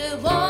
should have.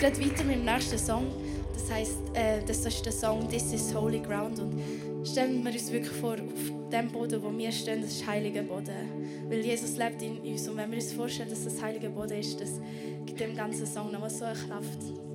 jetzt geht weiter mit dem nächsten Song. Das heißt, äh, das ist der Song This is Holy Ground. Und stellen wir uns wirklich vor, auf dem Boden, wo wir stehen, das ist heiliger Boden. Weil Jesus lebt in uns. Und wenn wir uns vorstellen, dass das heiliger Boden ist, das gibt dem ganzen Song nochmal so eine Kraft.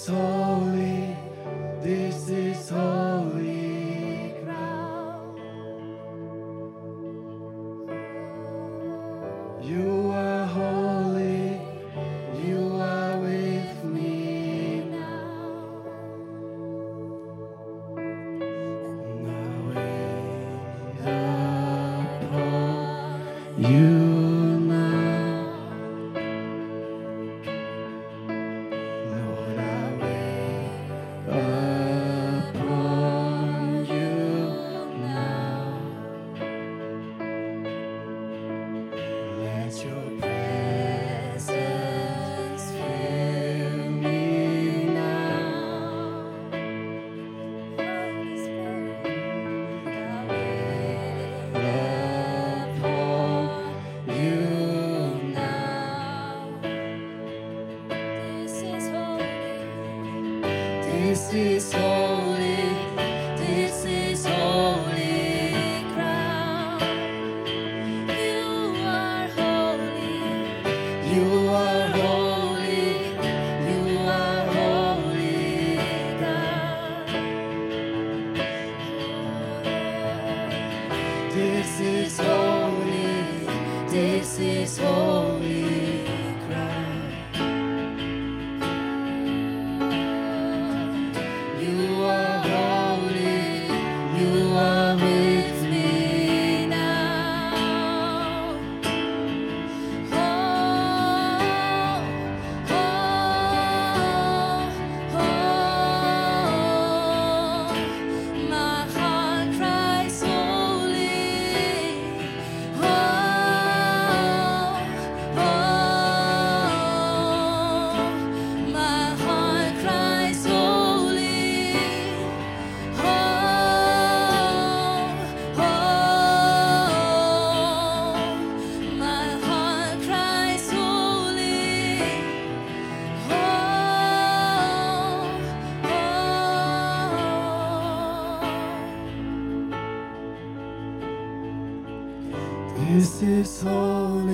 soul. This is all. Is holy,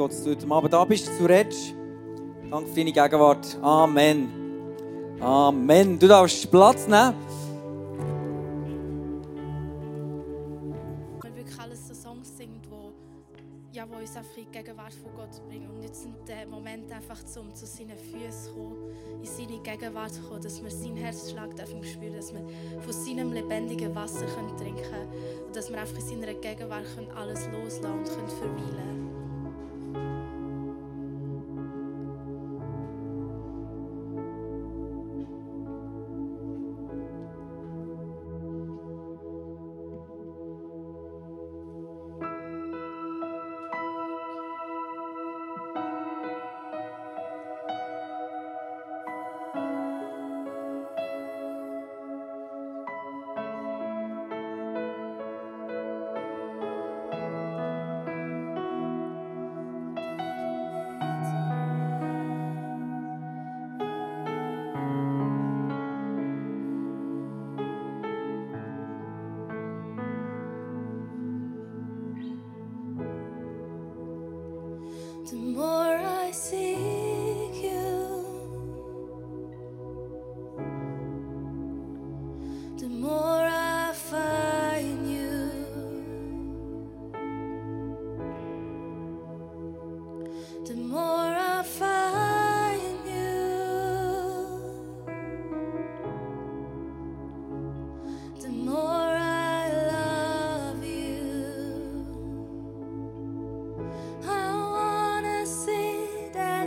Danke Gott, dass du heute Abend da bist, du redest. Danke für deine Gegenwart. Amen. Amen. Du darfst Platz nehmen. wir wirklich alles so Songs singen, wo, uns einfach in die Gegenwart von Gott bringen. Und jetzt sind der Moment einfach, zu seinen Füßen zu kommen, in seine Gegenwart zu kommen, dass wir seinen Herzschlag dürfen spüren, dass wir von seinem lebendigen Wasser können trinken können und dass wir einfach in seiner Gegenwart können alles loslassen und können verweilen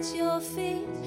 at your feet.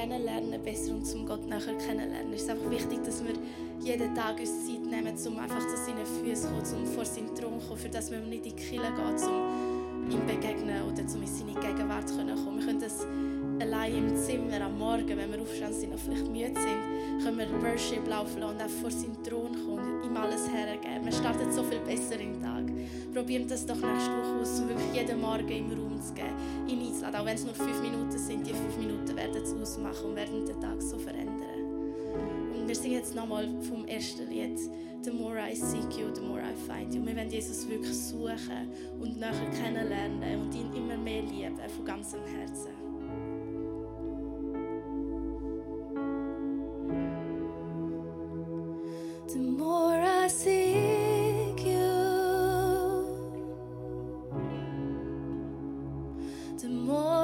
Kennenlernen besser und zum Gott nachher kennenlernen. Es ist einfach wichtig, dass wir jeden Tag uns Zeit nehmen, um einfach zu seinen Füßen zu kommen, um vor seinen Thron zu kommen, für das wir nicht in die Kirche gehen, um ihm begegnen oder um in seine Gegenwart zu kommen. Wir können das allein im Zimmer am Morgen, wenn wir aufstehen sind und vielleicht müde sind, können wir Worship laufen lassen und auch vor seinen Thron kommen und ihm alles hergeben. Wir starten so viel besser den Tag. Probieren das doch nächste Woche aus, um wirklich jeden Morgen im Raum zu geben, ihn einzuladen. Auch wenn es nur fünf Minuten sind, die fünf Minuten werden es ausmachen und werden den Tag so verändern. Und wir singen jetzt nochmal vom ersten Lied, The more I seek you, the more I find you. Wir wollen Jesus wirklich suchen und nachher kennenlernen und ihn immer mehr lieben, von ganzem Herzen. The more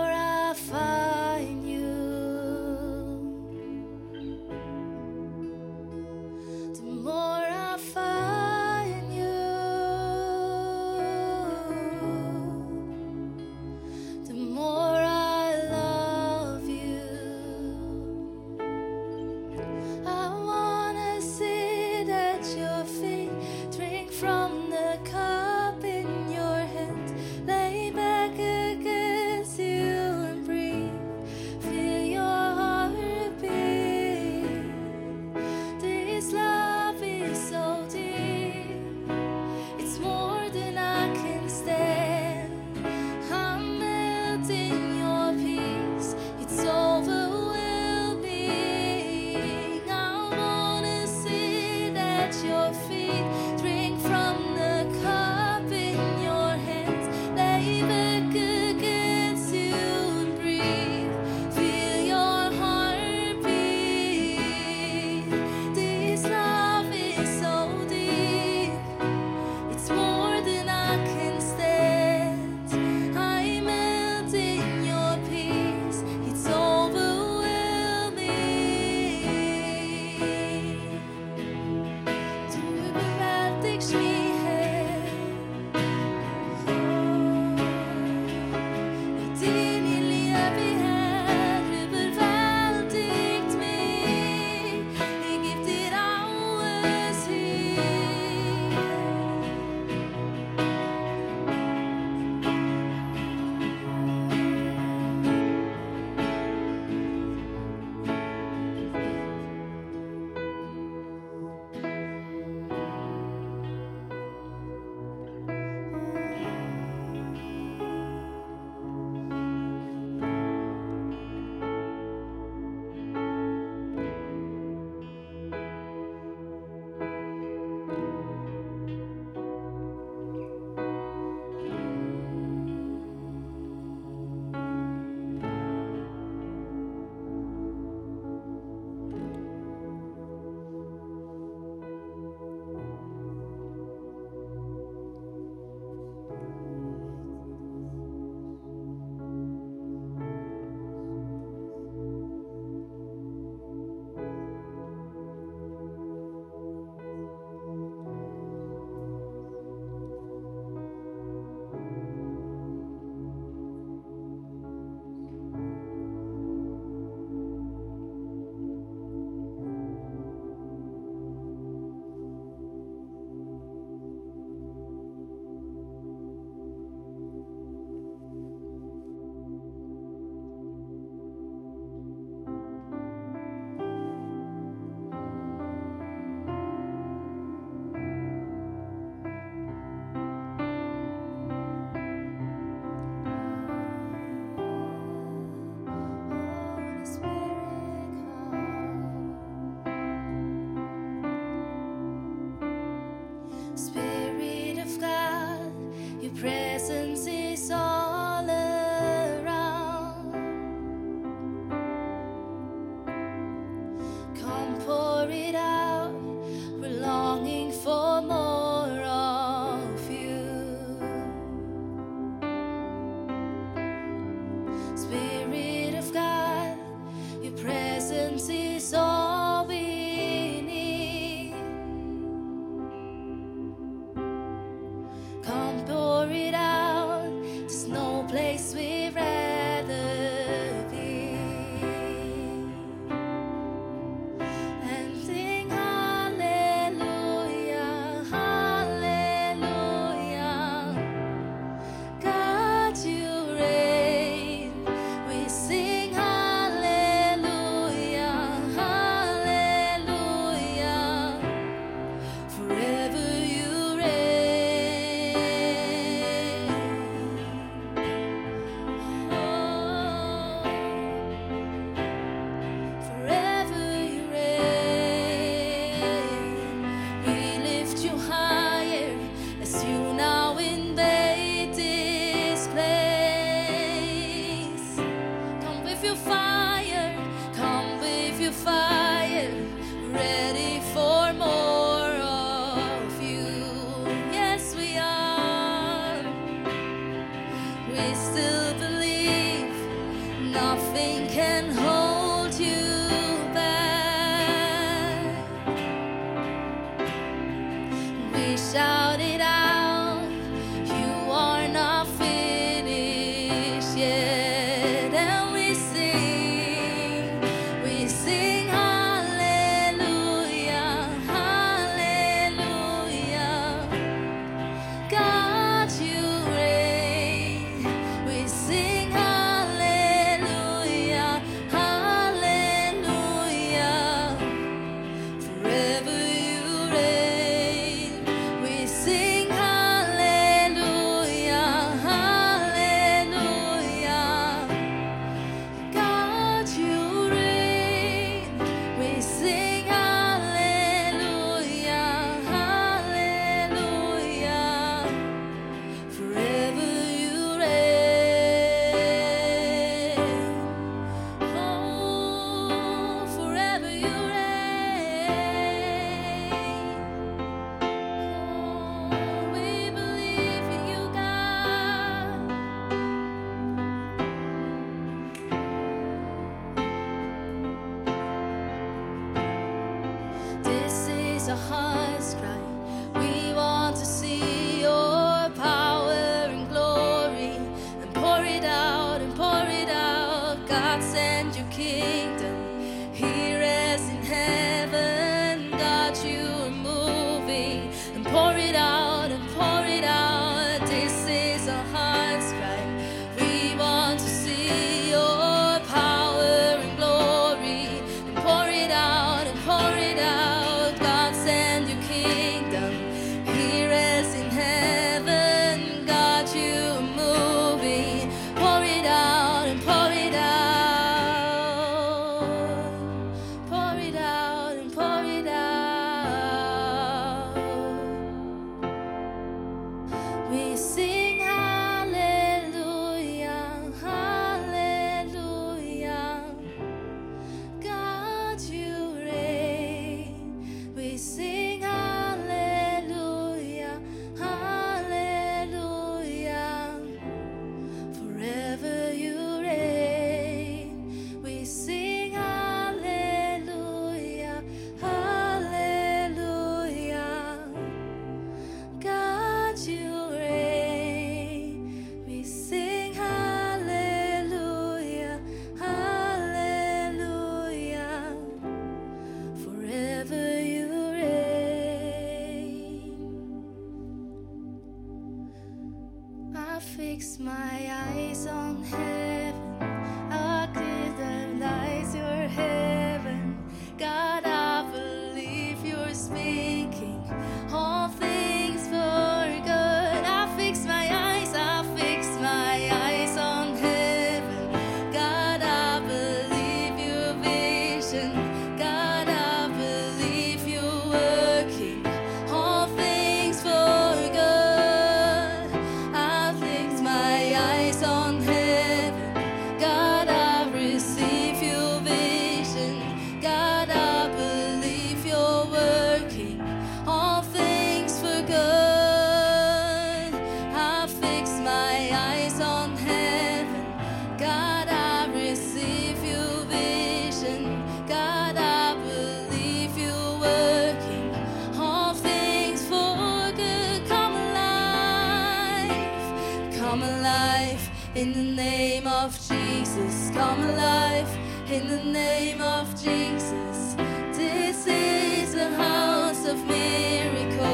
In the name of Jesus, come alive. In the name of Jesus, this is the house of miracles.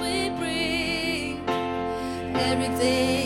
We bring everything.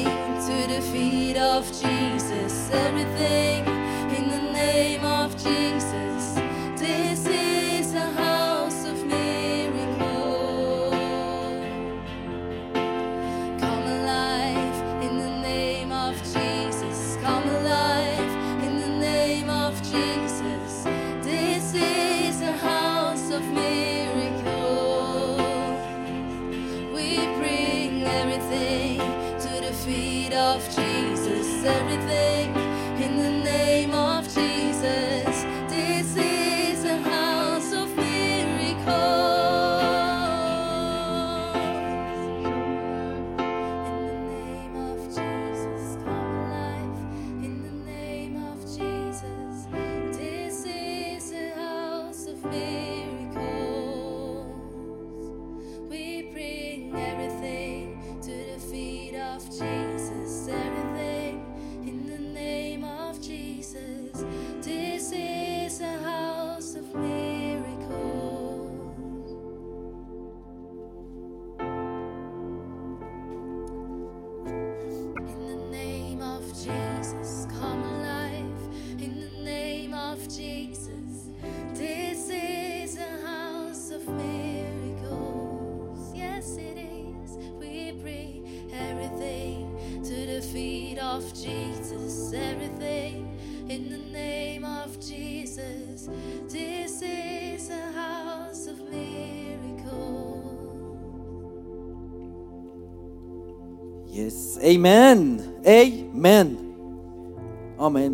Amen. Amen.